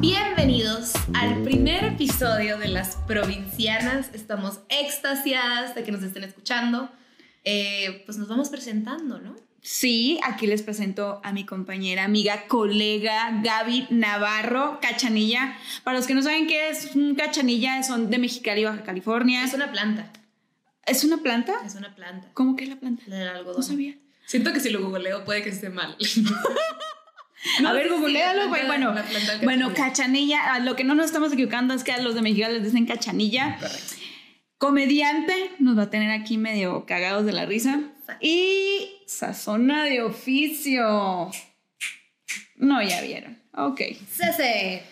Bienvenidos al primer episodio de Las Provincianas. Estamos extasiadas de que nos estén escuchando. Eh, pues nos vamos presentando, ¿no? Sí, aquí les presento a mi compañera, amiga, colega Gaby Navarro, Cachanilla. Para los que no saben qué es un cachanilla, son de Mexicali, Baja California. Es una planta. ¿Es una planta? Es una planta. ¿Cómo que es la planta? La del algodón. No sabía. Siento que si lo googleo puede que esté mal. a ver, sí, googlealo, güey. Bueno, bueno, cachanilla. Lo que no nos estamos equivocando es que a los de Mexicali les dicen cachanilla. Correcto. Comediante, nos va a tener aquí medio cagados de la risa. Y sazona de oficio. No, ya vieron. Ok. Cese.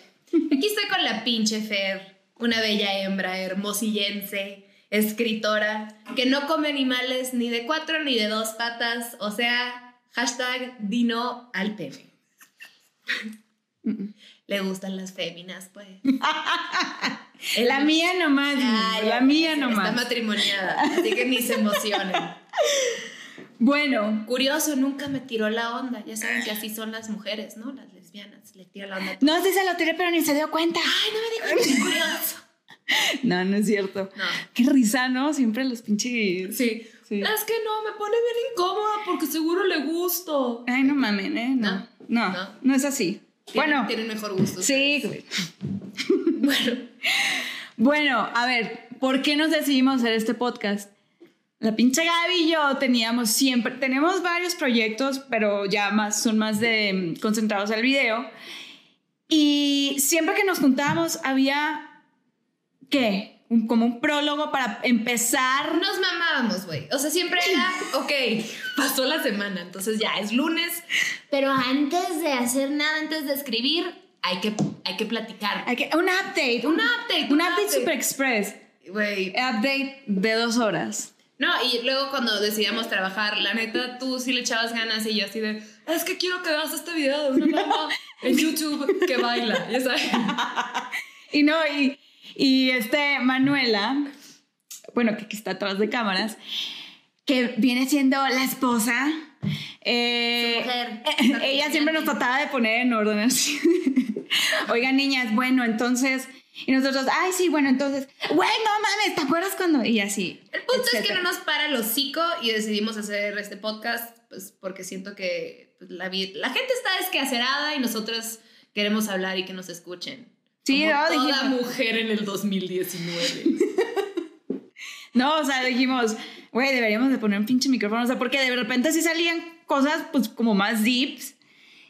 Aquí estoy con la pinche Fer, una bella hembra hermosillense, escritora, que no come animales ni de cuatro ni de dos patas, o sea, hashtag dino al pene. Le gustan las féminas, pues. La mía nomás. Ay, la mía nomás. Está matrimoniada, así que ni se emocionen. Bueno, Curioso, nunca me tiró la onda. Ya saben que así son las mujeres, ¿no? Las lesbianas. Le tira la onda. no si se lo tiré, pero ni se dio cuenta. Ay, no me que curioso. No, no es cierto. No. Qué risa, ¿no? Siempre los pinches. Sí. Sí. Es que no, me pone bien incómoda porque seguro le gusto. Ay, no mamen, ¿eh? No. No, No. no, es así. Tienen- bueno, Tienen mejor gusto. sí. Bueno, Bueno, a ver, ¿por qué nos decidimos hacer este podcast? La pinche Gaby y yo teníamos siempre, tenemos varios proyectos, pero ya más, son más de mm, concentrados al video. Y siempre que nos juntábamos había, ¿qué? Un- como un prólogo para empezar. nos mamábamos, güey. O sea, siempre era, ok, pasó la semana, entonces ya es lunes. Pero antes de hacer nada, antes de escribir, hay que, hay que platicar. Hay que- un update, Un update, un un update update. super express. Güey. Update de dos horas. No, y luego cuando decidíamos trabajar, la neta, tú sí le echabas ganas y yo así de, es que quiero que veas este video de una mamá en YouTube que baila, ya sabes. Y no, y, y este Manuela, bueno, que, que está atrás de cámaras, que viene siendo la esposa. eh, Su mujer. eh, ella siempre nos trataba de poner en orden así. Oigan, niñas, bueno, entonces. Y nosotros, ay, sí, bueno, entonces, güey, no mames, ¿te acuerdas cuando? Y así. El punto es que no nos para el hocico y decidimos hacer este podcast, pues porque siento que pues, la, la gente está desquacerada y nosotros queremos hablar y que nos escuchen. Sí, Como no, toda dijimos- mujer en el 2019. No, o sea, dijimos, güey, deberíamos de poner un pinche micrófono. O sea, porque de repente sí salían cosas, pues, como más deeps.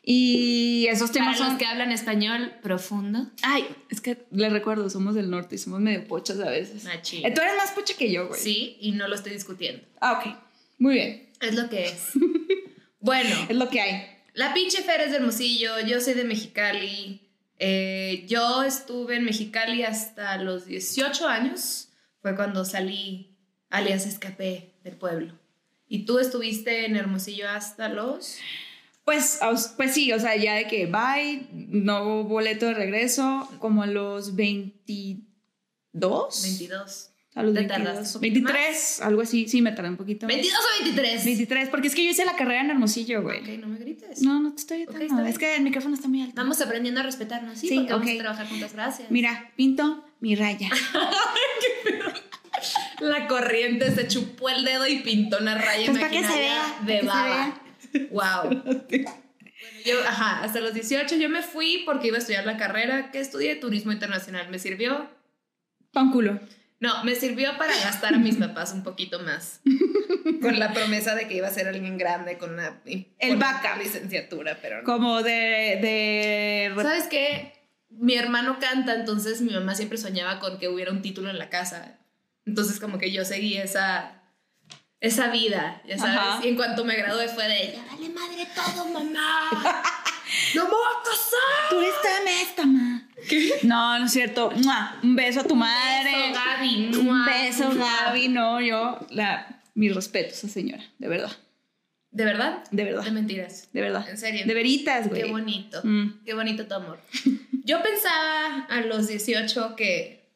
Y esos Para temas los son. que hablan español profundo. Ay, es que les recuerdo, somos del norte y somos medio pochas a veces. Machín. Eh, Tú eres más pocha que yo, güey. Sí, y no lo estoy discutiendo. Ah, ok. Muy bien. Es lo que es. bueno, Es lo que hay. la pinche Fer es de Hermosillo, yo soy de Mexicali. Eh, yo estuve en Mexicali hasta los 18 años. Fue cuando salí, alias escapé del pueblo. ¿Y tú estuviste en Hermosillo hasta los...? Pues, pues sí, o sea, ya de que bye, no boleto de regreso, como a los 22. 22. A los ¿Te 22. tardaste un poquito 23, algo así. Sí, me tardé un poquito. más. ¿22 o 23? 23, porque es que yo hice la carrera en Hermosillo, güey. Ok, no me grites. No, no te estoy gritando. es que el micrófono está muy alto. Vamos aprendiendo a respetarnos, ¿sí? Sí, porque vamos a trabajar juntas, gracias. Mira, pinto mi raya. La corriente se chupó el dedo y pintó una raya Pues para que se imaginaria vea, de que se baba. Wow. Bueno, yo, ajá, hasta los 18 yo me fui porque iba a estudiar la carrera que estudié turismo internacional. ¿Me sirvió? Pan culo. No, me sirvió para gastar a mis papás un poquito más. Con la promesa de que iba a ser alguien grande con una El con una backup. licenciatura, pero no. Como de. de ¿Sabes qué? Mi hermano canta, entonces mi mamá siempre soñaba con que hubiera un título en la casa. Entonces como que yo seguí esa, esa vida, ya sabes. Ajá. Y en cuanto me gradué fue de, ya vale madre todo, mamá. No me voy a casar. Tú eres tan esta, No, no es cierto. ¡Mua! Un beso a tu madre. Beso, Gaby. Un beso. Gaby. No, yo, la, mi respeto a esa señora. De verdad. ¿De verdad? De verdad. De mentiras. De verdad. En serio. De veritas, güey. Qué bonito. Mm. Qué bonito tu amor. Yo pensaba a los 18 que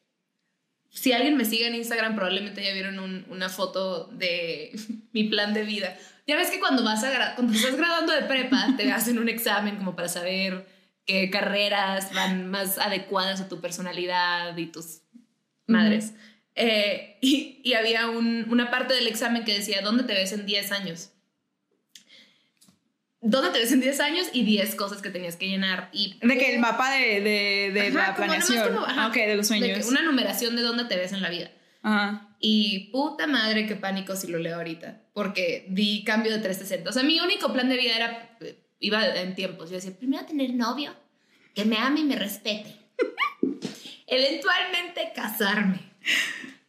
si alguien me sigue en Instagram probablemente ya vieron un- una foto de mi plan de vida. Ya ves que cuando vas a cuando estás graduando de prepa te hacen un examen como para saber qué carreras van más adecuadas a tu personalidad y tus madres. Eh, y, y, había un, una parte del examen que decía, ¿dónde te ves en 10 años? ¿Dónde te ves en 10 años? Y 10 cosas que tenías que llenar. Y, de que el mapa de, de, de la planeación. Como, ajá, de los sueños. una numeración de dónde te ves en la vida. Ajá. Y puta madre, qué pánico si lo leo ahorita. Porque di cambio de 360. O sea, mi único plan de vida era, iba en tiempos. Yo decía, primero tener novio, que me ame y me respete. Eventualmente casarme.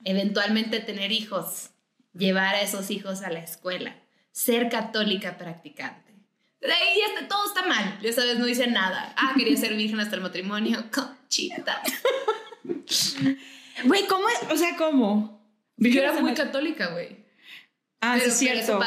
Eventualmente tener hijos. Llevar a esos hijos a la escuela. Ser católica practicante. De ahí ya todo está mal. Ya sabes, no dice nada. Ah, quería ser virgen hasta el matrimonio. Conchita. Güey, ¿cómo es? O sea, ¿cómo? Yo era muy católica, güey. Ah, sí, es cierto.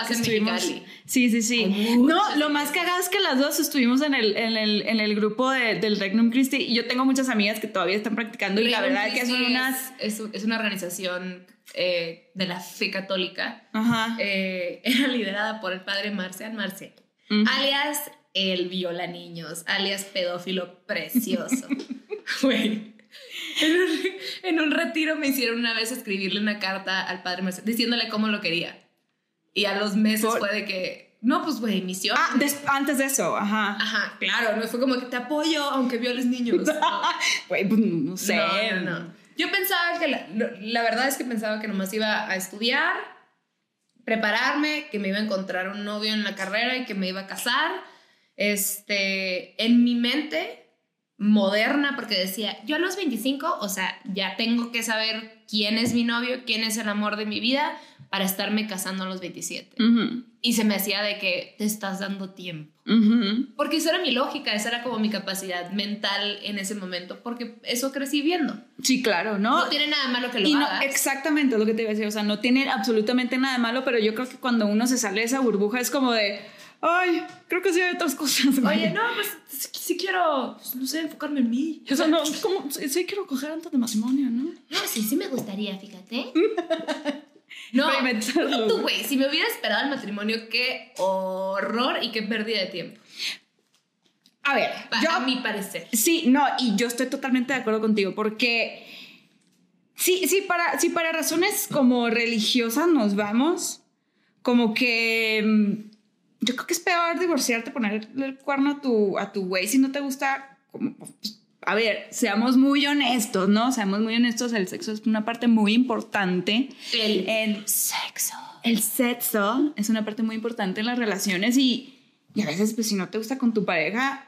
Sí, sí, sí. No, lo más cagado es que las dos estuvimos en el, en el, en el grupo de, del Regnum Christi y yo tengo muchas amigas que todavía están practicando y la verdad es que son unas... Es, es una organización eh, de la fe católica. Ajá. Eh, era liderada por el padre Marcial Marcial, alias el viola niños, alias pedófilo precioso. Güey. En un, retiro me hicieron una vez escribirle una carta al padre Marcial diciéndole cómo lo quería. Y a los meses fue de que, no, pues, güey, misión. Ah, antes de eso, ajá. Ajá, claro, no fue como que te apoyo aunque violes niños. Güey, pues no sé. No, no, Yo pensaba que, la, la verdad es que pensaba que nomás iba a estudiar, prepararme, que me iba a encontrar un novio en la carrera y que me iba a casar. Este, en mi mente moderna, porque decía, yo a los 25, o sea, ya tengo que saber quién es mi novio, quién es el amor de mi vida, para estarme casando a los 27. Y se me hacía de que te estás dando tiempo. Porque esa era mi lógica, esa era como mi capacidad mental en ese momento, porque eso crecí viendo. Sí, claro, ¿no? No tiene nada malo que lo y hagas. exactamente lo que te iba a decir, o sea, no tiene absolutamente nada malo, pero yo creo que cuando uno se sale de esa burbuja es como de, ay, creo que sí hay otras cosas. Oye, no, pues sí, quiero, pues, no sé, enfocarme en mí. O sea, no, como, sí, quiero coger antes de matrimonio, ¿no? No, sí, sí me gustaría, fíjate. No, tú, güey, si me hubiera esperado el matrimonio, qué horror y qué pérdida de tiempo. A ver, yo, a mi parecer. Sí, no, y yo estoy totalmente de acuerdo contigo, porque sí, sí, para, sí, para razones como religiosas nos vamos, como que mm, yo creo que es peor divorciarte, poner el cuerno a tu, a tu güey si no te gusta, como, pues, a ver, seamos muy honestos, ¿no? Seamos muy honestos, el sexo es una parte muy importante. El, sexo. El sexo es una parte muy importante en las relaciones y, y a veces, pues si no te gusta con tu pareja,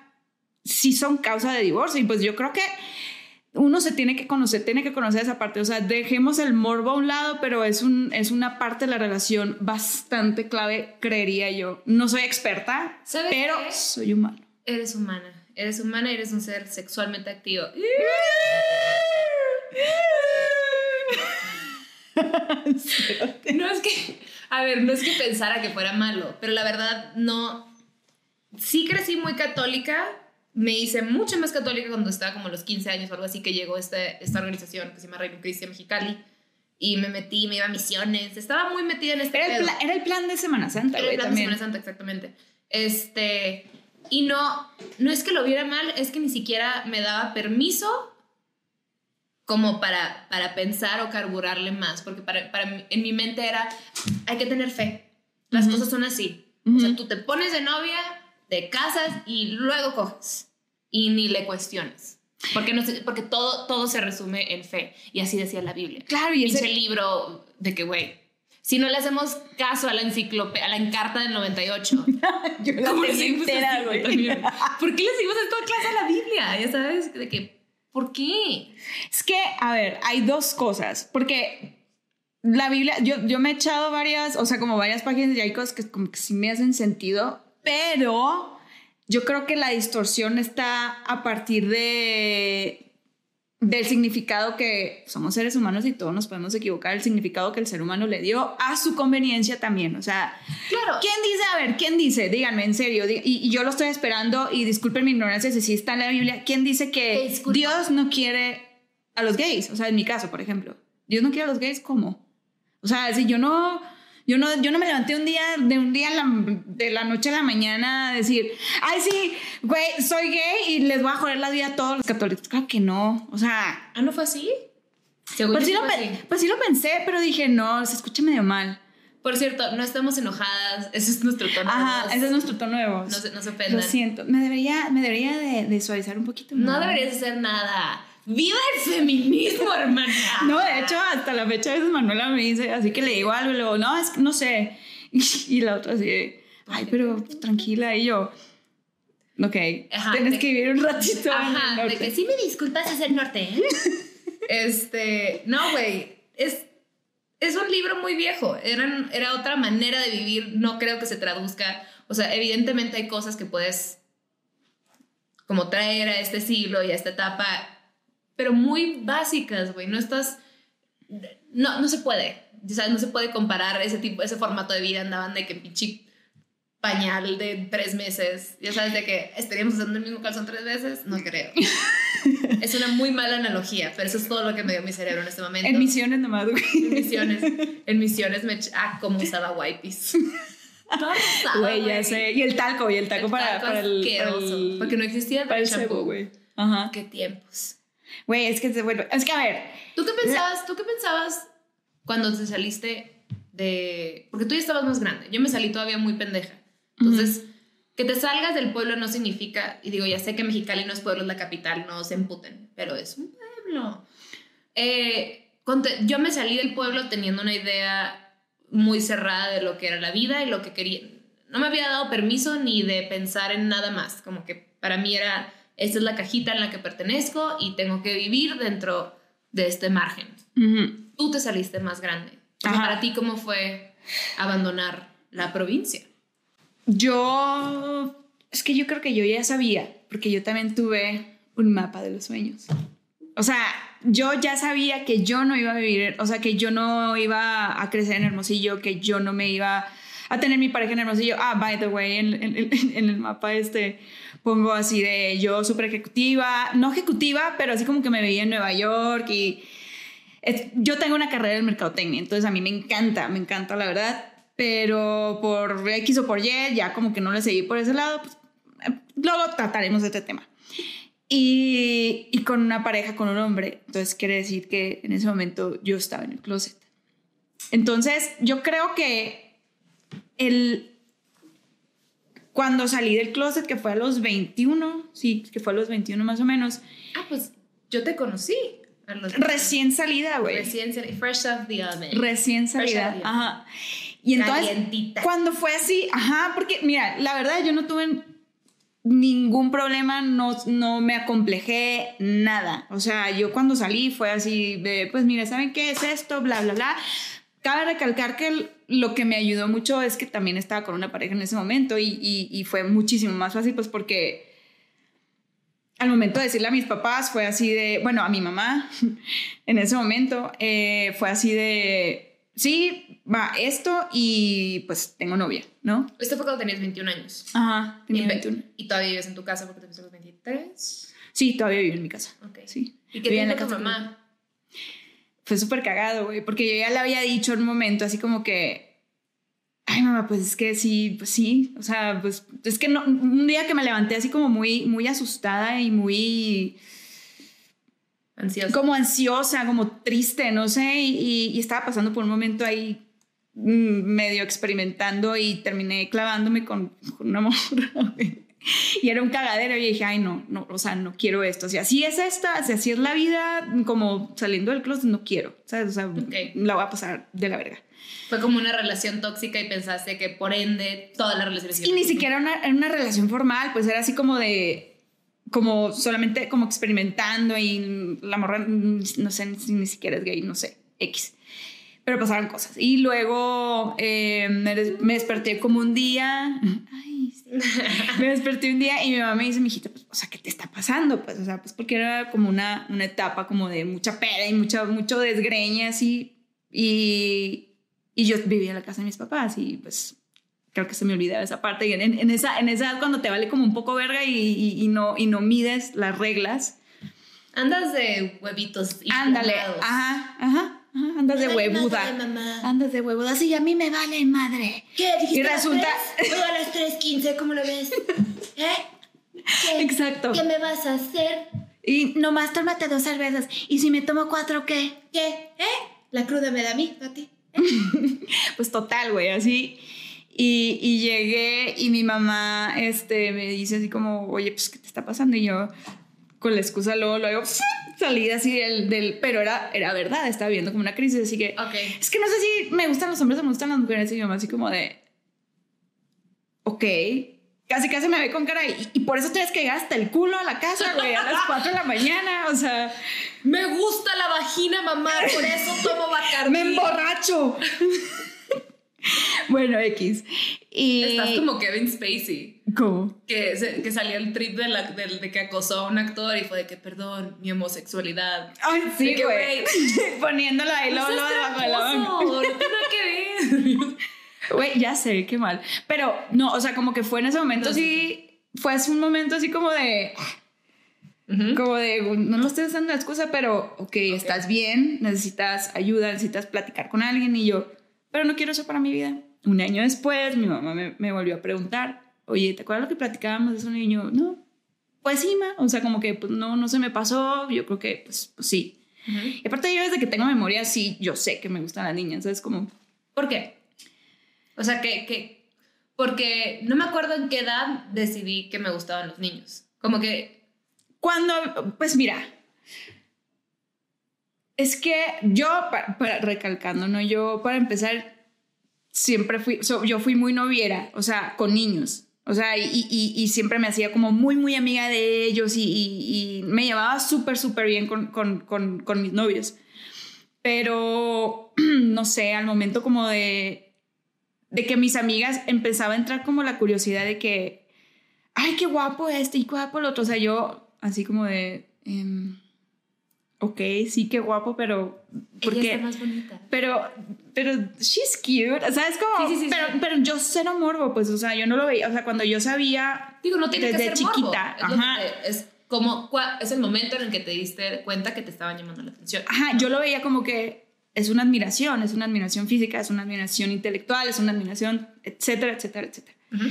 sí son causa de divorcio. Y pues yo creo que uno se tiene que conocer, tiene que conocer esa parte. O sea, dejemos el morbo a un lado, pero es, un, es una parte de la relación bastante clave, creería yo. No soy experta, pero soy humano. Eres humana. Eres humana y eres un ser sexualmente activo. no es que, a ver, no es que pensara que fuera malo, pero la verdad no. Sí crecí muy católica, me hice mucho más católica cuando estaba como a los 15 años o algo así que llegó este, esta organización que se llama Reino Cristian Mexicali y me metí, me iba a misiones, estaba muy metida en este era, el, era el plan de Semana Santa, Era el plan de Semana Santa, exactamente. Este, y no, no es que lo viera mal, es que ni siquiera me daba permiso como para, para pensar o carburarle más, porque para, para, en mi mente era, hay que tener fe, las cosas son así. O sea, tú te pones de novia, te casas y luego coges y ni le cuestiones. Porque, no porque todo, todo se resume en fe. Y así decía la Biblia. Claro, y ese libro de que, güey, si no le hacemos caso a la enciclopedia, a la encarta del 98. Yo la ¿Cómo le entera, güey. ¿Por qué le seguimos en toda clase a la Biblia? Ya sabes, de que, ¿por qué? Es que, a ver, hay dos cosas. Porque la Biblia, yo, yo me he echado varias, o sea, como varias páginas y hay cosas que como que sí me hacen sentido, pero yo creo que la distorsión está a partir de del significado que somos seres humanos y todos nos podemos equivocar, el significado que el ser humano le dio a su conveniencia también. O sea, claro. ¿quién dice, a ver, quién dice, díganme en serio, y, yo lo estoy esperando y disculpen mi ignorancia si sí está en la Biblia, ¿quién dice que Dios no quiere a los gays? O sea, en mi caso, por ejemplo, Dios no quiere a los gays, ¿cómo? O sea, si yo no Yo no, yo no me levanté un día, de un día a la- de la noche a la mañana a decir, ay, sí, güey, soy gay y les voy a joder la vida a todos los católicos. Claro que no. O sea, ¿Ah, no fue así? Según pues sí, lo, así. pues sí lo pensé, pero dije, no, se escucha medio mal. Por cierto, no estamos enojadas. Ese es nuestro tono. Ajá, ese es nuestro tono de voz. No se, no se Lo siento, me debería, me debería de, de suavizar un poquito No más. deberías hacer nada. ¡Viva el feminismo, hermana! No, de hecho, hasta la fecha a veces Manuela me dice, así que le digo algo y luego, no, es que no sé. Y, la otra así, ay, pero tranquila. Y yo, ok, Ajá, tienes de- que vivir un ratito en el Ajá, de que sí me disculpas es el norte, ¿eh? este, no, güey, es, es un libro muy viejo, Eran, era otra manera de vivir, no creo que se traduzca, o sea, evidentemente hay cosas que puedes como traer a este siglo y a esta etapa, pero muy básicas, güey, no estás, no, no se puede, ya sabes, no se puede comparar ese tipo, ese formato de vida, andaban de que pinche pañal de tres meses, ya sabes, de que estaríamos usando el mismo calzón tres veces, no creo. es una muy mala analogía, pero eso es todo lo que me dio mi cerebro en este momento. En misiones nomás, güey. En misiones, en misiones me ah, cómo usaba wipes. Güey, ya sé. Y el talco, y el talco El para, talco para el. Para el, porque no existía el para el shampoo. cebo, güey. Ajá. Qué tiempos. Güey, es que se vuelve. Es que a ver. ¿Tú qué pensabas? ¿Tú qué pensabas cuando te saliste de porque tú ya estabas más grande? Yo me salí todavía muy pendeja. Entonces, que te salgas del pueblo no significa y digo, ya sé que Mexicali no es pueblo, es la capital, no se emputen, pero es un pueblo. Eh, yo me salí del pueblo teniendo una idea muy cerrada de lo que era la vida y lo que quería. No me había dado permiso ni de pensar en nada más, como que para mí era, esta es la cajita en la que pertenezco y tengo que vivir dentro de este margen. ujú. Tú te saliste más grande. O sea, para ti, ¿cómo fue abandonar la provincia? Yo. Es que yo creo que yo ya sabía, porque yo también tuve un mapa de los sueños. O sea, yo ya sabía que yo no iba a vivir, o sea, que yo no iba a crecer en Hermosillo, que yo no me iba a tener mi pareja en Hermosillo. Ah, by the way, en- en- en el mapa este pongo así de yo súper ejecutiva, no ejecutiva, pero así como que me veía en Nueva York y es- yo tengo una carrera en mercadotecnia, entonces a mí me encanta, me encanta la verdad, pero por X o por Y ya como que no le seguí por ese lado, pues, eh, luego trataremos este tema. Y, y con una pareja, con un hombre, entonces quiere decir que en ese momento yo estaba en el closet. Entonces yo creo que el, cuando salí del closet, que fue a los 21, sí, que fue a los 21 más o menos, Ah, pues yo te conocí. a los- recién salida, güey. Recién sali- fresh off the oven. Recién salida. salida. Ajá. Y entonces, Calientita. cuando fue así, ajá, porque mira, la verdad yo no tuve ningún problema, no, no me acomplejé nada. O sea, yo cuando salí fue así de, pues mira, ¿saben qué es esto? Bla, bla, bla. Cabe recalcar que lo que me ayudó mucho es que también estaba con una pareja en ese momento y, y- y fue muchísimo más fácil, pues porque al momento de decirle a mis papás fue así de, bueno, a mi mamá en ese momento eh, fue así de, sí, va esto y pues tengo novia, ¿no? Esto fue cuando tenías 21 años. Ajá, tenía y, ve- 21. y todavía vives en tu casa porque te fuiste a los 23. Sí, todavía vivo en mi casa. Ok. Sí. ¿Y qué la tu mamá? Fue súper cagado, güey, porque yo ya le había dicho en un momento así como que, ay mamá, pues es que sí, pues sí, o sea, pues es que no, un día que me levanté así como muy, muy asustada y muy... Ansiosa. como ansiosa, como triste, no sé, y, y estaba pasando por un momento ahí medio experimentando y terminé clavándome con, con una morra, güey. Y era un cagadero y dije, ay, no, no, o sea, no quiero esto. Si así es esta, si así es la vida, como saliendo del closet, no quiero, ¿sabes? O sea, Ok. la voy a pasar de la verga. Fue como una relación tóxica y pensaste que por ende todas las relaciones... Y ni siquiera una, era una relación formal, pues era así como de, como solamente como experimentando y la morra, mm, no sé si ni siquiera es gay, no sé, X. Pero pasaron cosas. Y luego eh, me, des- me desperté como un día, ay. me desperté un día y mi mamá me dice, mijita, pues, o sea, ¿qué te está pasando? Pues, o sea, pues porque era como una, una etapa como de mucha peda y mucha, mucho desgreña así. Y, y yo vivía en la casa de mis papás y pues creo que se me olvidaba esa parte. Y en, en esa, en esa edad cuando te vale como un poco verga y, y- y no, y no mides las reglas. Andas de huevitos y Ándale, inflamados. ajá, andas de huevuda. mamá. Andas de huevuda. Sí, a mí me vale madre. ¿Qué? ¿Dijiste Y resulta- a las 3.15, ¿cómo lo ves? ¿Eh? ¿Qué? Exacto. ¿Qué me vas a hacer? Y nomás tómate dos cervezas. Y si me tomo cuatro, ¿qué? ¿Qué? ¿Eh? La cruda me da a mí, a ti. Pues total, güey, así. Y, y llegué y mi mamá este, me dice así como, oye, pues, ¿qué te está pasando? Y yo, con la excusa, luego, luego, salí así del, del... Pero era, era verdad, estaba viendo como una crisis, así que... Ok. Es que no sé si me gustan los hombres o me gustan las mujeres. Y mi mamá así como de... Ok. Casi casi me ve con cara y, y por eso tienes que llegar hasta el culo a la casa, güey, a las 4 de la mañana. O sea, Me gusta la vagina, mamá, por eso tomo Bacardi. me emborracho. bueno, X. Y... Estás como Kevin Spacey. ¿Cómo? Que, se- que salió el trip de, la, de, de que acosó a un actor y fue de que, perdón, mi homosexualidad. Ay, sí, güey. Poniéndola ahí, seas luego debajo de la no tiene que ver. Güey, ya sé, qué mal. Pero no, o sea, como que fue en ese momento No, sí. Fue así un momento así como de. Como de, no lo estoy usando de excusa, pero ok, estás bien, necesitas ayuda, necesitas platicar con alguien y yo, pero no quiero eso para mi vida. Un año después, mi mamá me, me volvió a preguntar, oye, ¿te acuerdas lo que platicábamos de eso? Y yo, no, pues sí, ma. O sea, como que pues, no, no se me pasó, yo creo que, pues, pues sí. Y aparte yo desde que tengo memoria, sí, yo sé que me gustan las niñas, ¿sabes? Como, ¿Por qué? O sea, que, que. Porque no me acuerdo en qué edad decidí que me gustaban los niños. Como que. Cuando, pues mira, es que yo, para, para- recalcando, ¿no? Yo, para empezar, siempre fui, yo fui muy noviera, o sea, con niños. O sea, y, y- siempre me hacía como muy, muy amiga de ellos y, y- me llevaba súper, súper bien con, con, con, con mis novios. Pero, no sé, al momento como de, de que mis amigas empezaba a entrar como la curiosidad de que, ay, qué guapo este y qué guapo el otro. O sea, yo así como de, em, ok, sí, qué guapo, pero... ¿por ella está más bonita. Pero, pero, she's cute, ¿sabes? Como, Sí, sí, sí, pero, pero yo cero morbo, pues, o sea, yo no lo veía, o sea, cuando yo sabía, Digo, no tiene Desde que ser morbo. chiquita, Es, que ajá. te- es como. Es el momento en el que te diste cuenta que te estaban llamando la atención. ajá, yo lo veía como que es una admiración, es una admiración física, es una admiración intelectual, es una admiración, etcétera, etcétera, etcétera. Ujú.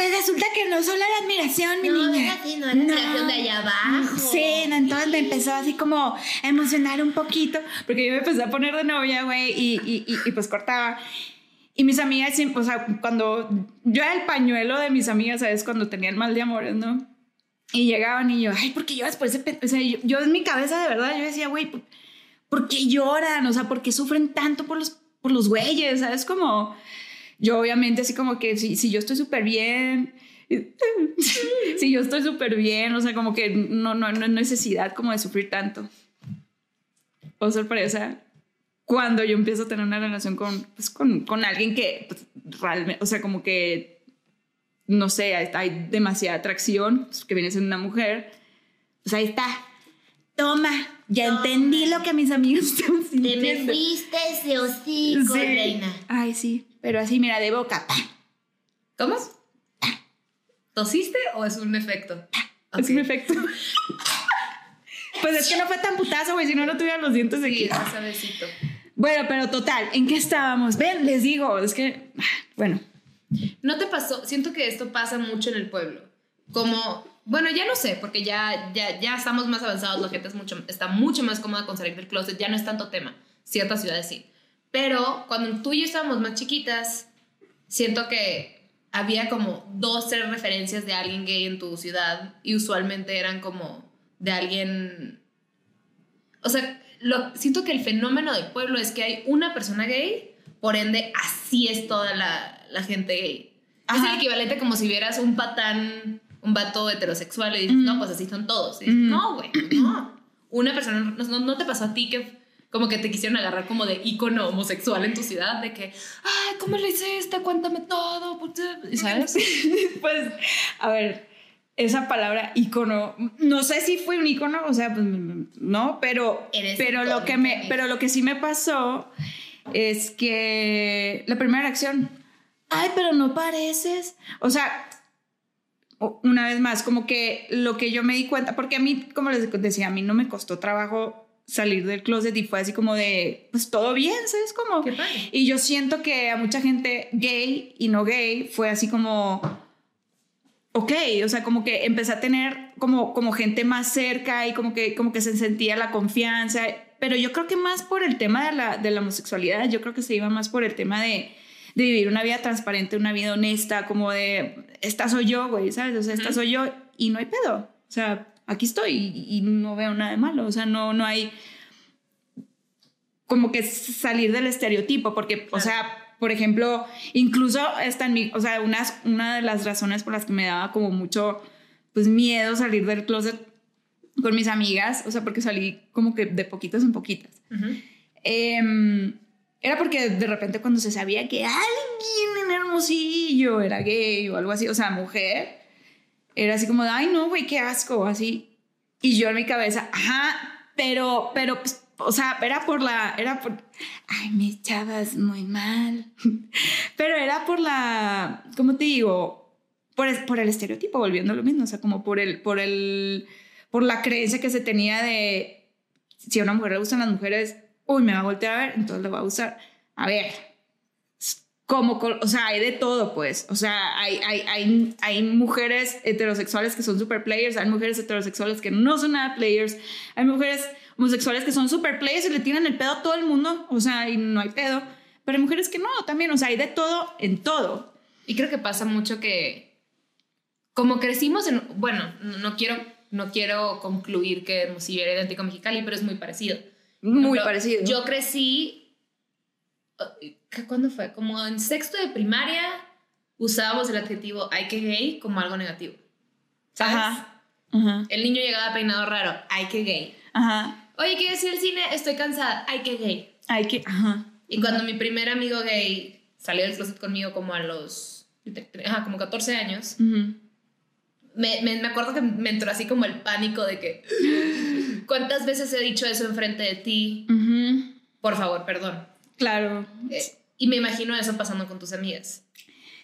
Pues resulta que no solo era admiración, mi No, niña. era así, no era admiración de allá abajo. Sí, no, entonces me empezó así como a emocionar un poquito, porque yo me empecé a poner de novia, güey, y, y, y, y pues cortaba. Y mis amigas, o sea, cuando yo era el pañuelo de mis amigas, ¿sabes? Cuando tenían mal de amores, ¿no? Y llegaban y yo, ay, ¿por qué lloras por ese pe-?" O sea, yo, yo en mi cabeza de verdad, yo decía, güey, ¿por, por qué lloran? O sea, ¿por qué sufren tanto por los, por los güeyes? ¿Sabes? Como, yo obviamente así como que si, si yo estoy súper bien, si yo estoy súper bien, o sea, como que no, no, no hay necesidad como de sufrir tanto. O sorpresa, cuando yo empiezo a tener una relación con, pues, con, con alguien que pues, realmente, o sea, como que, no sé, hay, demasiada atracción, pues, que viene siendo una mujer, pues ahí está. Toma, ya Toma. entendí lo que mis amigos estaban Te me sintiendo. fuiste ese hocico, Sí. reina. Ay, sí, pero así, mira, de boca. ¿Cómo? ¿Tosiste o es un efecto? Es un efecto. pues es que no fue tan putazo, güey, si no, no tuviera los dientes de Sí, aquí. es suavecito. Bueno, pero total, ¿en qué estábamos? Ven, les digo, es que, bueno, ¿No te pasó? Siento que esto pasa mucho en el pueblo. Como, bueno, ya no sé, porque ya, ya, ya estamos más avanzados, la gente es mucho, está mucho más cómoda con salir del closet, ya no es tanto tema. Ciertas ciudades sí. Pero cuando tú y yo estábamos más chiquitas, siento que había como dos, tres referencias de alguien gay en tu ciudad y usualmente eran como de alguien... O sea, lo, siento que el fenómeno del pueblo es que hay una persona gay, por ende así es toda la, la gente gay. Es Ajá. el equivalente como si vieras un patán, un vato heterosexual y dices, Mm. no, pues así son todos. Y dices, Mm. No, güey, no. Una persona, no- no te pasó a ti que como que te quisieron agarrar como de ícono homosexual en tu ciudad, de que, ay, ¿cómo le hiciste? Cuéntame todo. puta", ¿Sabes? pues, a ver, esa palabra ícono, no sé si fue un ícono, o sea, pues, no, pero, Eres pero lo que me, pero lo que sí me pasó es que la primera reacción, ay, pero no pareces, o sea, una vez más, como que lo que yo me di cuenta, porque a mí, como les decía, a mí no me costó trabajo salir del closet y fue así como de, pues todo bien, ¿sabes? Como... Y yo siento que a mucha gente gay y no gay fue así como, ok, o sea, como que empecé a tener como, como gente más cerca y como que, como que se sentía la confianza, pero yo creo que más por el tema de la, de la homosexualidad, yo creo que se iba más por el tema de, de vivir una vida transparente, una vida honesta, como de, esta soy yo, güey, ¿sabes? O sea, esta soy yo y no hay pedo, o sea, aquí estoy y, y no veo nada de malo, o sea, no, no hay como que salir del estereotipo, porque, o sea, por ejemplo, incluso está en mi, o sea, unas, una de las razones por las que me daba como mucho, pues, miedo salir del closet con mis amigas, o sea, porque salí como que de poquitas en poquitas. Em, era porque de repente cuando se sabía que alguien en Hermosillo era gay o algo así, o sea, mujer, era así como de, ay, no, güey, qué asco, así. Y yo en mi cabeza, ajá, pero, pero, pues, o sea, era por la, era por, ay, me echabas muy mal. pero era por la, ¿cómo te digo? Por el, por el estereotipo, volviendo a lo mismo, o sea, como por el, por el, por la creencia que se tenía de, si a una mujer le gustan las mujeres, uy, me va a voltear a ver, entonces le va a gustar. A ver, como, co- o sea, hay de todo, pues. O sea, hay, hay, hay, hay mujeres heterosexuales que son super players, hay mujeres heterosexuales que no son nada players, hay mujeres homosexuales que son super players y le tiran el pedo a todo el mundo, o sea, y no hay pedo. Pero hay mujeres que no, también, o sea, hay de todo en todo. Y creo que pasa mucho que, como crecimos en, bueno, no, quiero, no quiero concluir que Hermosillo era idéntico a Mexicali, pero es muy parecido. Muy parecido. Yo crecí, ¿qué- ¿cuándo fue? Como en sexto de primaria usábamos el adjetivo ay que gay como algo negativo. ¿Sabes? Ajá. Ajá. El niño llegaba peinado raro, ay que gay. Ajá. Oye, ¿quieres ir al cine? Estoy cansada, ay que gay. Hay que. Ajá. Y cuando mi primer amigo gay salió del closet conmigo como a los, ajá, como 14 años, me, me, me acuerdo que me entró así como el pánico de que, ¿cuántas veces he dicho eso enfrente de ti? Ujú. Por favor, perdón. Claro. Eh, y me imagino eso pasando con tus amigas.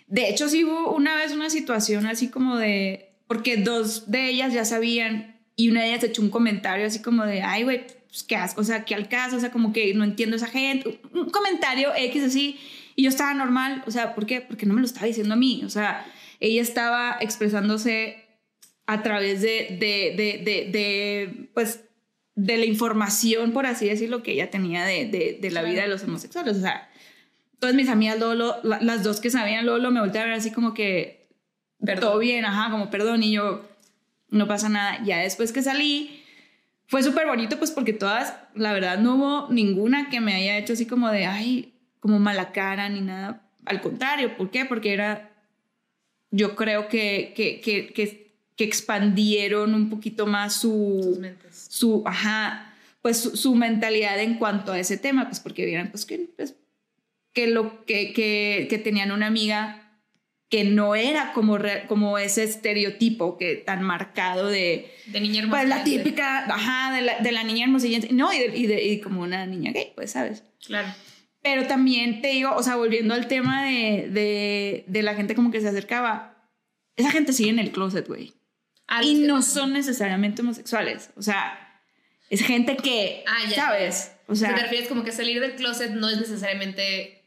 De hecho, sí hubo una vez una situación así como de. Porque dos de ellas ya sabían y una de ellas echó un comentario así como de, ay, güey, pues qué asco, o sea, qué al caso, o sea, como que no entiendo esa gente. Un comentario X así. Y yo estaba normal, o sea, ¿por qué? Porque no me lo estaba diciendo a mí, o sea, ella estaba expresándose a través de, de, de, de, pues, de la información, por así decirlo, que ella tenía de, la vida de los homosexuales, o sea, todas mis amigas, la- las dos que sabían, luego me voltearon a ver así como que, Perdón. todo bien, ajá, como perdón, y yo, no pasa nada. Ya después que salí, fue súper bonito, pues porque todas, la verdad, no hubo ninguna que me haya hecho así como de, ay, como mala cara ni nada. Al contrario, ¿por qué? Porque era, yo creo que, que, que, que, que expandieron un poquito más su, mentes. su, ajá, pues su, su mentalidad en cuanto a ese tema, pues porque vieran, pues que, pues, que lo que, que, que tenían una amiga que no era como, re- como ese estereotipo que tan marcado de, De niña pues la típica, ajá, de la, de la niña hermosillense, no, y, de- y, de- y como una niña gay, pues, ¿sabes? Claro. Pero también te digo, o sea, volviendo al tema de, de, de la gente como que se acercaba, esa gente sigue en el closet, güey. Ah, y no son necesariamente homosexuales, o sea, es gente que, Ah, ya. ¿sabes? O O sea, te refieres como que salir del closet no es necesariamente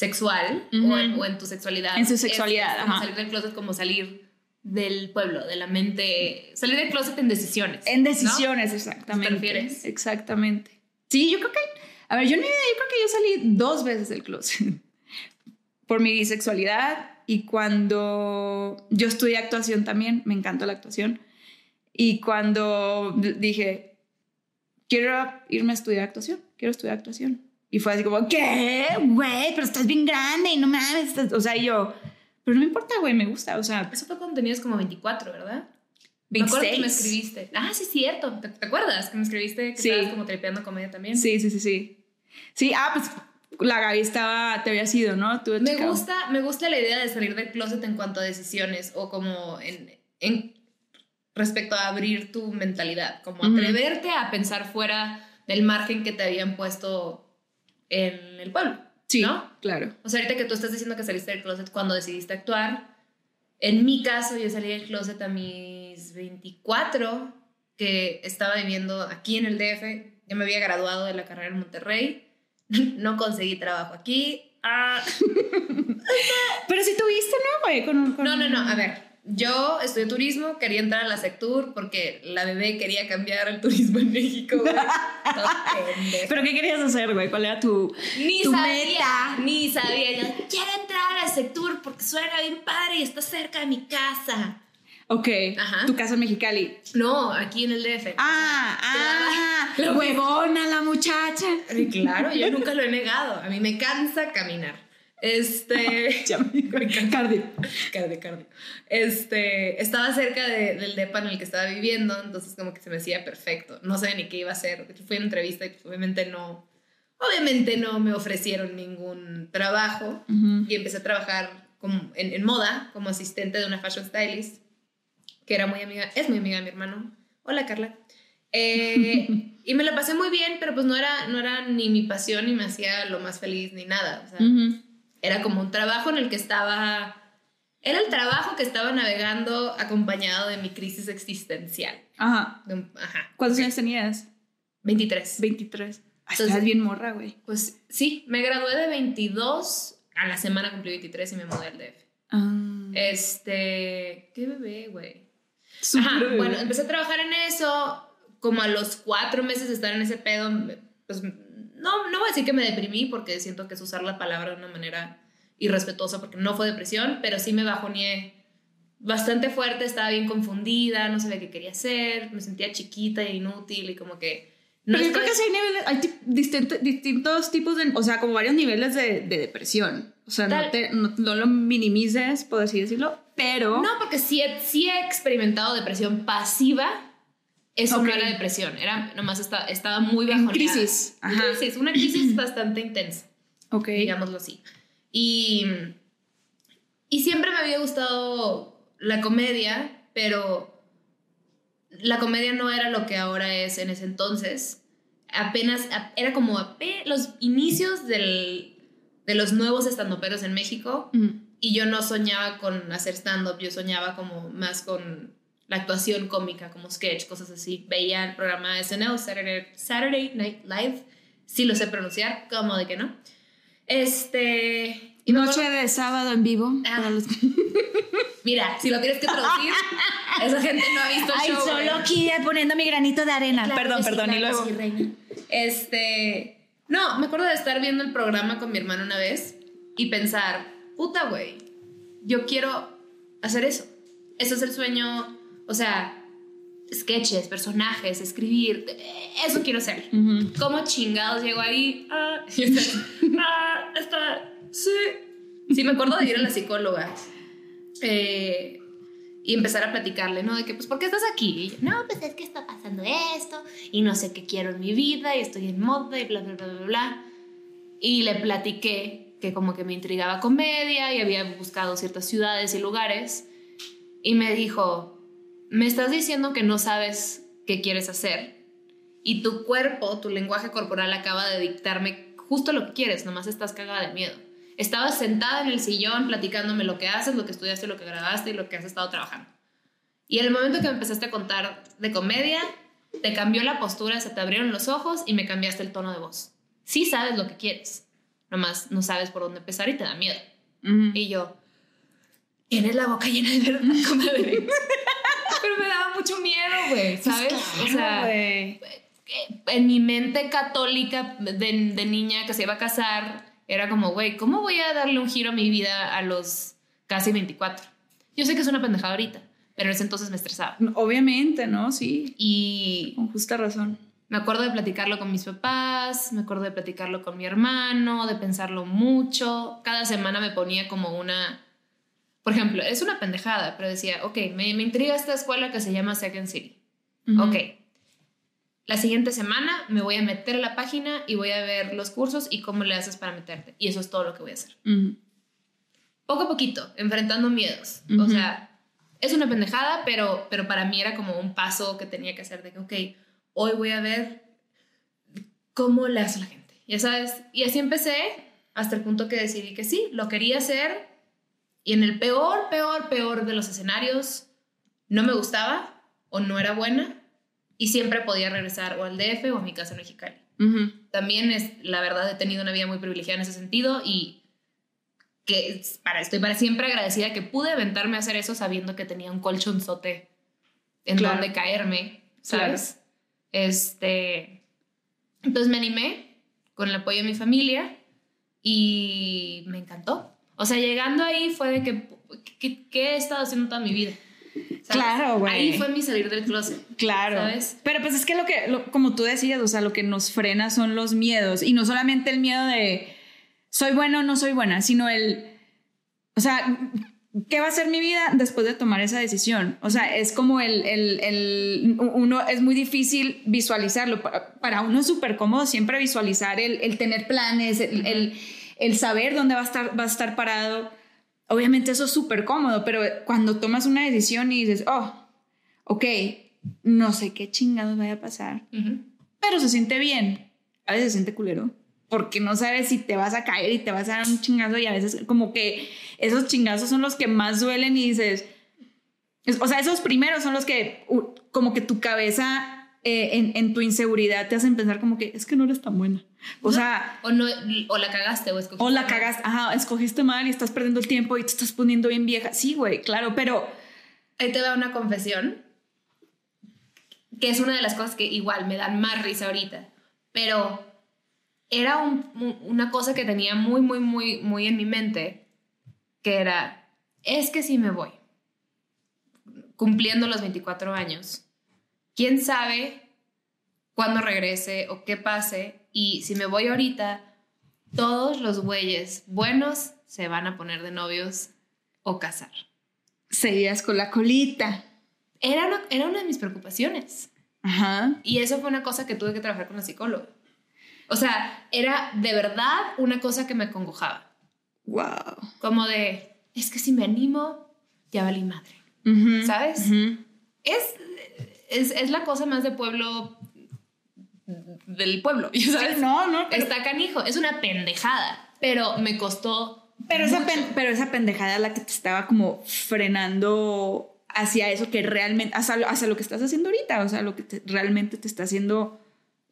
sexual Ujú. o, en, o en tu sexualidad. En su sexualidad, es como salir del closet como salir del pueblo, de la mente. Salir del closet en decisiones. En ¿no? decisiones, exactamente. ¿Te refieres? Exactamente. Sí, yo creo que, a ver, yo yo creo que yo salí dos veces del closet por mi bisexualidad y cuando yo estudié actuación también, me encanta la actuación, y cuando dije, quiero irme a estudiar actuación, quiero estudiar actuación. Y fue así como, ¿qué? Güey, pero estás bien grande y no mames. estás-". O sea, yo, pero no me importa, güey, me gusta. O sea, Eso fue cuando tenías como 24, ¿verdad? Me acuerdo que me 26. escribiste. Ah, sí, cierto. ¿Te, te acuerdas que me escribiste que Sí. estabas como trepeando comedia también? Sí, sí, sí, sí. Sí, ah, pues la Gaby estaba, te había sido, ¿no? Tú Me gusta, me gusta la idea de salir del closet en cuanto a decisiones o como en, en respecto a abrir tu mentalidad, como atreverte a pensar fuera del margen que te habían puesto en el pueblo. Sí, ¿no? claro. O sea, ahorita que tú estás diciendo que saliste del closet cuando decidiste actuar, en mi caso yo salí del closet a mis 24, que estaba viviendo aquí en el DF, Ya me había graduado de la carrera en Monterrey. No conseguí trabajo aquí. Ah, Pero si tuviste, ¿no? Con, con- No, no, no, a ver. Yo estudié turismo, quería entrar a la Sectur porque la bebé quería cambiar el turismo en México. güey. ¿Pero qué querías hacer, güey? ¿Cuál era tu, Ni tu sabía, meta? ni sabía. Yo quiero entrar a la Sectur porque suena bien padre y está cerca de mi casa. Ok, Ajá. tu casa en Mexicali. No, aquí en el DF. Ah, ah, Lo- huevona la muchacha. Claro, yo nunca lo he negado. A mí me cansa caminar. Este. Ya me Cardio. Cardio, cardio. Este, estaba cerca de- del depa en el que estaba viviendo, entonces como que se me hacía perfecto. No sabía ni qué iba a hacer. Fui a una entrevista y pues, obviamente no, obviamente no me ofrecieron ningún trabajo y empecé a trabajar como en, en moda como asistente de una fashion stylist que era muy amiga, es muy amiga de mi hermano. Hola Carla. Eh, y me la pasé muy bien, pero pues no era, no era ni mi pasión ni me hacía lo más feliz ni nada. O sea. Era como un trabajo en el que estaba... Era el trabajo que estaba navegando acompañado de mi crisis existencial. Ajá. Ajá. ¿Cuántos años tenías? 23. 23. Ah, Entonces- Estás bien morra, güey. Pues sí, me gradué de 22, a la semana cumplí 23 y me mudé al DF. Ah, Este... ¿Qué bebé, güey? Ajá, bebé. bueno, empecé a trabajar en eso, como a los cuatro meses de estar en ese pedo, pues no, no voy a decir que me deprimí porque siento que es usar la palabra de una manera irrespetuosa porque no fue depresión, pero sí me bajoneé bastante fuerte, estaba bien confundida, no sabía qué quería hacer, me sentía chiquita e inútil y como que... No Pero yo creo que sí hay niveles, hay distinto- distintos tipos de, o sea, como varios niveles de, de depresión. O sea, no, te, no, no lo minimices, por así decirlo, pero... No, porque sí sí he experimentado depresión pasiva. Eso Ok. no era depresión, era nomás estaba, estaba muy En bajoneada. crisis, ajá. Crisis, una crisis bastante intensa. Ok. digámoslo así. Y, y siempre me había gustado la comedia, pero la comedia no era lo que ahora es en ese entonces. Apenas, era como los inicios del, de los nuevos estandoperos en México Ujú. y yo no soñaba con hacer stand-up, yo soñaba como más con la actuación cómica, como sketch, cosas así. Veía el programa SNL, Saturday, Saturday Night Live, sí lo sé pronunciar, como de que no. Este... y Noche de sábado en vivo. Ah. los- Mira, si lo tienes que traducir, esa gente no ha visto el Ay, show. solo aquí poniendo mi granito de arena. Claro perdón, perdón, y luego. Este. No, me acuerdo de estar viendo el programa con mi hermano una vez y pensar, puta, güey, yo quiero hacer eso. Ese es el sueño, o sea, sketches, personajes, escribir, eh, eso quiero hacer. Ujú. ¿Cómo chingados llego ahí? Ah, ah, está, sí. Sí, me acuerdo de ir a la psicóloga eh, y empezar a platicarle, ¿no? De que, pues, ¿por qué estás aquí? Y ella, no, pues es que está pasando esto y no sé qué quiero en mi vida y estoy en moda y bla, bla, bla, bla, bla. Y le platiqué que como que me intrigaba comedia y había buscado ciertas ciudades y lugares. Y me dijo, me estás diciendo que no sabes qué quieres hacer y tu cuerpo, tu lenguaje corporal acaba de dictarme justo lo que quieres, nomás estás cagada de miedo. Estabas sentada en el sillón platicándome lo que haces, lo que estudiaste, lo que grabaste y lo que has estado trabajando. Y en el momento que me empezaste a contar de comedia, te cambió la postura, se te abrieron los ojos y me cambiaste el tono de voz. Sí sabes lo que quieres, nomás no sabes por dónde empezar y te da miedo. Y yo, tienes la boca llena de verdad, comadre. Pero me daba mucho miedo, güey, ¿sabes? o sea, güey. en mi mente católica de, de niña que se iba a casar, era como, güey, ¿cómo voy a darle un giro a mi vida a los casi 24? Yo sé que es una pendejada ahorita, pero en ese entonces me estresaba. Obviamente, ¿no? Sí, Y con justa razón. me acuerdo de platicarlo con mis papás, me acuerdo de platicarlo con mi hermano, de pensarlo mucho. Cada semana me ponía como una... Por ejemplo, es una pendejada, pero decía, ok, me, me intriga esta escuela que se llama Second City. Ujú. Ok. La siguiente semana me voy a meter a la página y voy a ver los cursos y cómo le haces para meterte. Y eso es todo lo que voy a hacer. Poco a poquito, enfrentando miedos. O sea, es una pendejada, pero, pero para mí era como un paso que tenía que hacer de que, ok, hoy voy a ver cómo le hace la gente. Ya sabes. Y así empecé hasta el punto que decidí que sí, lo quería hacer. Y en el peor, peor, peor de los escenarios, no me gustaba o no era buena. y siempre podía regresar o al DF o a mi casa en Mexicali. También es, la verdad, he tenido una vida muy privilegiada en ese sentido y que para, estoy para siempre agradecida que pude aventarme a hacer eso sabiendo que tenía un colchonzote en Claro. donde caerme, ¿sabes? Este, entonces me animé con el apoyo de mi familia y me encantó. O sea, llegando ahí fue de que, ¿qué, he estado haciendo toda mi vida? ¿Sabes? Claro, güey. Ahí fue mi salir del closet. Claro. ¿Sabes? Pero pues es que lo que, lo- como tú decías, o sea, lo que nos frena son los miedos. Y no solamente el miedo de soy bueno o no soy buena, sino el, o sea, ¿qué va a ser mi vida después de tomar esa decisión? O sea, es como el, el, el- uno, es muy difícil visualizarlo. Para, para uno es súper cómodo siempre visualizar el, el tener planes, el, el, saber dónde va a estar, va a estar parado. Obviamente eso es súper cómodo, pero cuando tomas una decisión y dices, oh, ok, no sé qué chingados vaya a pasar, pero se siente bien. A veces se siente culero, porque no sabes si te vas a caer y te vas a dar un chingazo y a veces como que esos chingazos son los que más duelen y dices, es- o sea, esos primeros son los que como que tu cabeza eh, en, en tu inseguridad te hacen pensar como que es que no eres tan buena. O sea, O, no, o la cagaste o escogiste. o la mal. cagas, ajá, escogiste mal y estás perdiendo el tiempo y te estás poniendo bien vieja. Sí, güey, claro, pero... Ahí te va una confesión, que es una de las cosas que igual me dan más risa ahorita, pero era un- una cosa que tenía muy, muy, muy, muy en mi mente, que era, es que si me voy, cumpliendo los 24 años, quién sabe cuándo regrese o qué pase, y si me voy ahorita, todos los güeyes buenos se van a poner de novios o casar. Seguías con la colita. Era una, era una de mis preocupaciones. Ajá. Y eso fue una cosa que tuve que trabajar con la psicóloga. O sea, era de verdad una cosa que me acongojaba. Wow. Como de, es que si me animo, ya valí madre. ¿Sabes? Es, es, es la cosa más de pueblo, del pueblo, ¿sabes? No, no, pero, Está canijo, es una pendejada, pero me costó. pero, esa pen- pero esa pendejada la que te estaba como frenando hacia eso que realmente, hacia, lo- hacia lo que estás haciendo ahorita, o sea, lo que te- realmente te está haciendo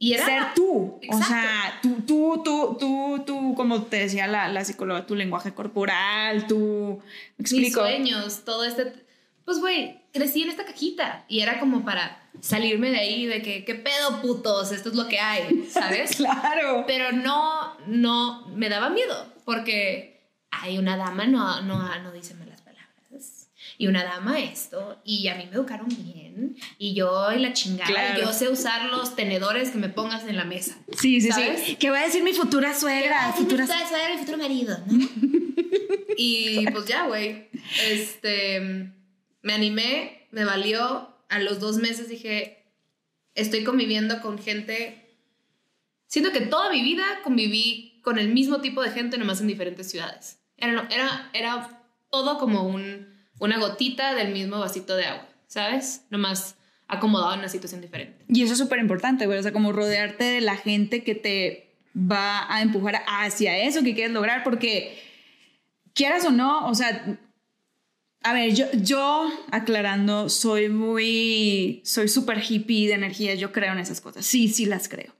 y era, ser tú. O sea, tú, tú, tú, tú, tú, como te decía la, la psicóloga, tu lenguaje corporal, tú, me mis explico. sueños, todo este... Pues, güey, crecí en esta cajita y era como para salirme de ahí, de que, ¿qué pedo, putos? Esto es lo que hay, ¿sabes? Claro. Pero no, no, me daba miedo porque hay una dama, no, no, no dice malas palabras. Y una dama esto, y a mí me educaron bien, y yo y la chingada, Claro. yo sé usar los tenedores que me pongas en la mesa. Sí, sí, ¿Sabes? sí. ¿Qué va a decir mi futura suegra? Futura Futura suegra y futuro marido, ¿no? y pues ya, güey. Este, me animé, me valió. A los dos meses dije, estoy conviviendo con gente. Siento que toda mi vida conviví con el mismo tipo de gente, nomás en diferentes ciudades. Era, era, era todo como un, una gotita del mismo vasito de agua, ¿sabes? Nomás acomodado en una situación diferente. Y eso es súper importante, güey. O sea, como rodearte de la gente que te va a empujar hacia eso que quieres lograr, porque quieras o no, o sea, a ver, yo, yo aclarando, soy muy, soy súper hippie de energía, yo creo en esas cosas. Sí, sí las creo.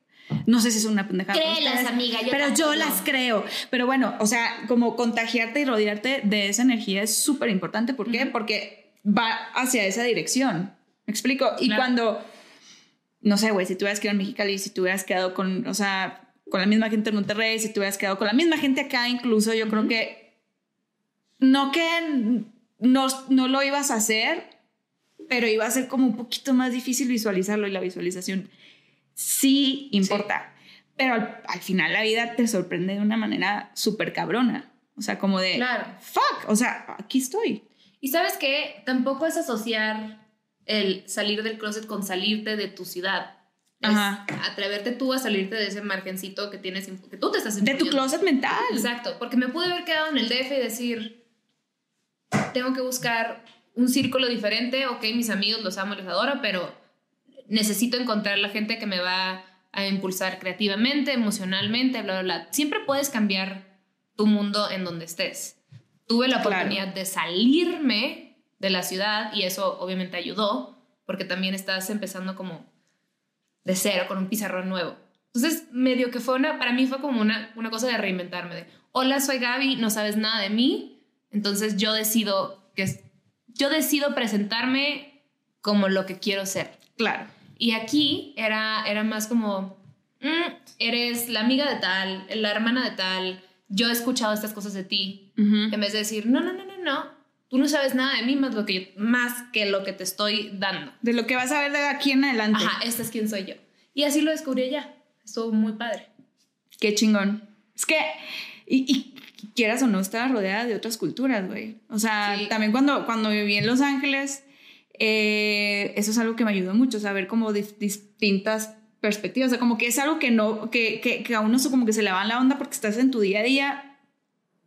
No sé si es una pendejada. Créelas, amiga, yo Pero yo las creo. Pero bueno, o sea, como contagiarte y rodearte de esa energía es súper importante. ¿Por qué? Porque va hacia esa dirección. ¿Me explico? Y Claro. cuando, no sé, güey, si tú hubieras quedado en Mexicali, si tú hubieras quedado con, o sea, con la misma gente en Monterrey, si tú hubieras quedado con la misma gente acá, incluso, yo creo que no que no, no lo ibas a hacer, pero iba a ser como un poquito más difícil visualizarlo y la visualización sí importa. Pero al, al final la vida te sorprende de una manera súper cabrona. O sea, como de, Claro. fuck, o sea, aquí estoy. Y sabes qué, tampoco es asociar el salir del closet con salirte de tu ciudad. Es Ajá. atreverte tú a salirte de ese margencito que tienes, que tú te estás De tu closet mental. Exacto, porque me pude haber quedado en el DF y decir, tengo que buscar un círculo diferente, ok, mis amigos los amo, los adoro, pero necesito encontrar la gente que me va a impulsar creativamente, emocionalmente, bla, bla, bla. Siempre puedes cambiar tu mundo en donde estés. Tuve la Claro. oportunidad de salirme de la ciudad y eso obviamente ayudó, porque también estás empezando como de cero, con un pizarrón nuevo. Entonces, medio que fue una, para mí fue como una, una cosa de reinventarme, de, hola, soy Gaby, no sabes nada de mí, entonces yo decido que, yo decido presentarme como lo que quiero ser. Claro. Y aquí era, era más como, mm, eres la amiga de tal, la hermana de tal, yo he escuchado estas cosas de ti, Ujú. en vez de decir, no, no, no, no, no, tú no sabes nada de mí más, lo que yo- más que lo que te estoy dando. De lo que vas a ver de aquí en adelante. Ajá, esta es quién soy yo. Y así lo descubrí allá. Estuvo muy padre. Qué chingón. Es que, y, y quieras o no, estaba rodeada de otras culturas, güey. O sea, Sí. también cuando, cuando viví en Los Ángeles, eh, eso es algo que me ayudó mucho, saber como dis- distintas perspectivas. O sea, como que es algo que no, que, que, que a uno se- como que se le va en la onda porque estás en tu día a día.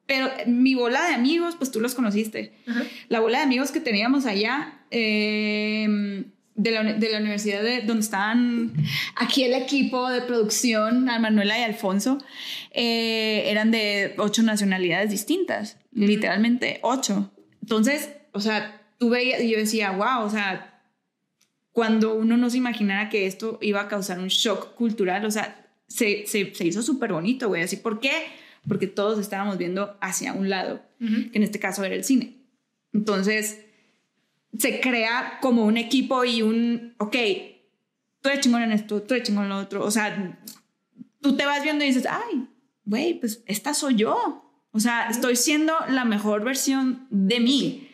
Pero mi bola de amigos, pues tú los conociste. Ajá. La bola de amigos que teníamos allá eh, de, la, de la universidad de, donde estaban aquí el equipo de producción, Manuela y Alfonso, eh, eran de ocho nacionalidades distintas, literalmente ocho. Entonces, o sea, tú veías y yo decía, wow, o sea, cuando uno no se imaginara que esto iba a causar un shock cultural, o sea, se, se, se hizo súper bonito, güey. Así, ¿por qué? Porque todos estábamos viendo hacia un lado que en este caso era el cine. Entonces, se crea como un equipo y un, ok, tú eres chingón en esto, tú eres chingón en lo otro. O sea, tú te vas viendo y dices, ay, güey, pues esta soy yo. O sea, estoy siendo la mejor versión de mí.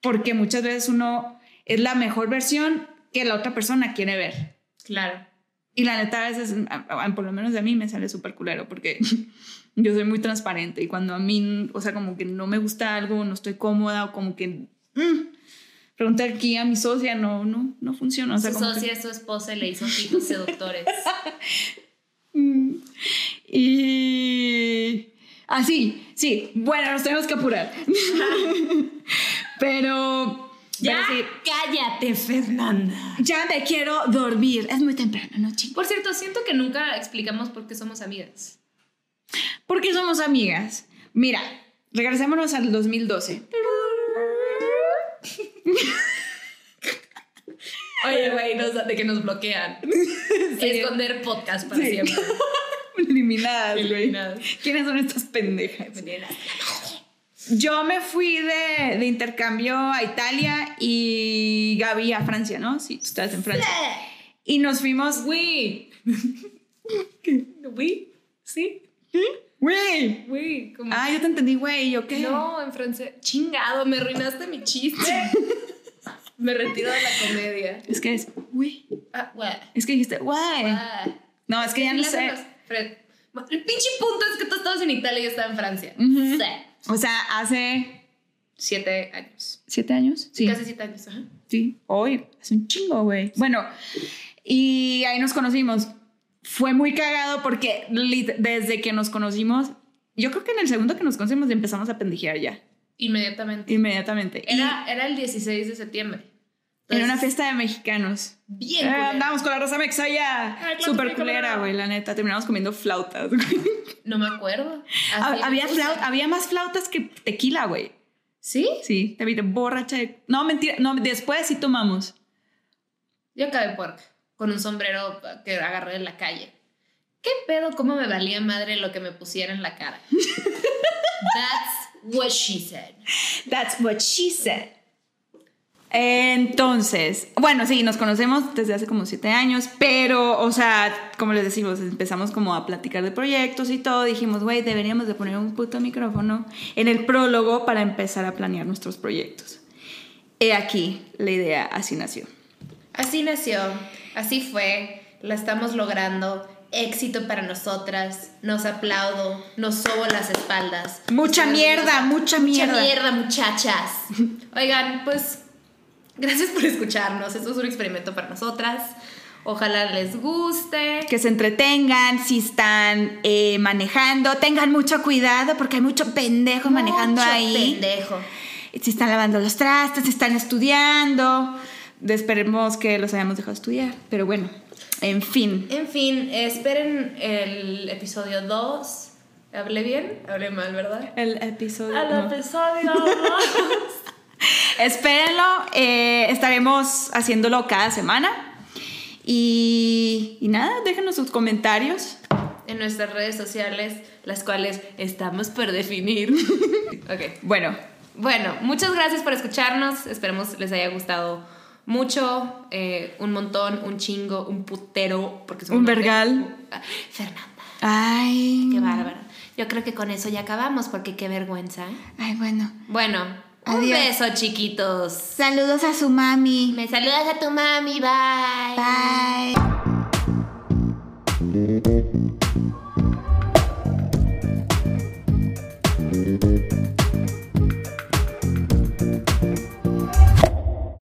Porque muchas veces uno es la mejor versión que la otra persona quiere ver. Claro. Y la neta, a veces, por lo menos de mí, me sale súper culero porque yo soy muy transparente y cuando a mí, o sea, como que no me gusta algo, no estoy cómoda o como que... mm, pregunta aquí a mi socia, no, no, no funciona. O sea, su que- socia es su esposa y le hizo ojitos seductores. Mm. Y... Así, sí. Bueno, nos tenemos que apurar. pero... ya, sí, cállate, Fernanda. ya me quiero dormir. Es muy temprano, ¿no, chicos? Por cierto, siento que nunca explicamos por qué somos amigas. Porque somos amigas. Mira, regresémonos al 2012. Oye, güey, de que nos bloquean. Esconder podcast para Sí. siempre. Eliminadas, güey. ¿Quiénes son estas pendejas? Yo me fui de, de intercambio a Italia y Gaby a Francia, ¿no? Sí, tú estás en Francia. Y nos fuimos. Oui. Oui. Sí. Oui. Como... Ah, yo te entendí, güey. ¿Yo qué? No, en francés. Chingado, me arruinaste mi chiste. Me retiro de la comedia. Es que es. Güey. Ah. Es que dijiste. Ah. No, es que ya no sé. los fre- El pinche punto es que tú estabas en Italia y yo estaba en Francia. Sí. O sea, hace. Siete años. ¿Siete años? Sí. Casi siete años. Ajá. Sí, hoy es un chingo, güey. Bueno, y ahí nos conocimos. Fue muy cagado porque desde que nos conocimos, yo creo que en el segundo que nos conocimos empezamos a pendejear ya, Inmediatamente. inmediatamente. Y Era, era el 16 de septiembre. era una Entonces, fiesta de mexicanos. Bien. Eh, andábamos con la Rosa Mexa ya. Claro, Súper culera, güey, la neta. Terminamos comiendo flautas. güey. No me acuerdo. Así había, había más flautas que tequila, güey. ¿Sí? Sí, te vi borracha. de- No, mentira. No, después sí tomamos. Yo acabé puerca. Con un sombrero que agarré en la calle. ¿Qué pedo? ¿Cómo me valía madre lo que me pusiera en la cara? That's what she said. That's what she said. Entonces, bueno, sí, nos conocemos desde hace como siete años, pero, o sea, como les decimos, empezamos como a platicar de proyectos y todo. Dijimos, güey, deberíamos de poner un puto micrófono en el prólogo para empezar a planear nuestros proyectos. He aquí, la idea así nació. Así nació, así fue, la estamos logrando. Éxito para nosotras, nos aplaudo, nos sobo las espaldas. Mucha mierda, mucha mierda. Mucha mierda, muchachas. Oigan, pues gracias por escucharnos. Esto es un experimento para nosotras. Ojalá les guste. Que se entretengan, si están eh, manejando, tengan mucho cuidado porque hay mucho pendejo manejando Mucho ahí. Pendejo. si están lavando los trastes, si están estudiando. Esperemos que los hayamos dejado estudiar. Pero bueno, en fin. En fin, esperen el episodio 2. ¿Hablé bien? Hablé mal, ¿verdad? El episodio. Al no. episodio 2. Espérenlo. eh, estaremos haciéndolo cada semana. Y, y nada, déjenos sus comentarios. En nuestras redes sociales, las cuales estamos por definir. ok. Bueno, Bueno, muchas gracias por escucharnos. Esperemos les haya gustado mucho, eh, un montón, un chingo, un putero, porque es un vergal. Uh, ah, Fernanda. Ay. Qué bárbara. Yo creo que con eso ya acabamos, porque qué vergüenza. Ay, bueno. Bueno, un beso, chiquitos. Saludos a su mami. Me saludas a tu mami, bye. Bye.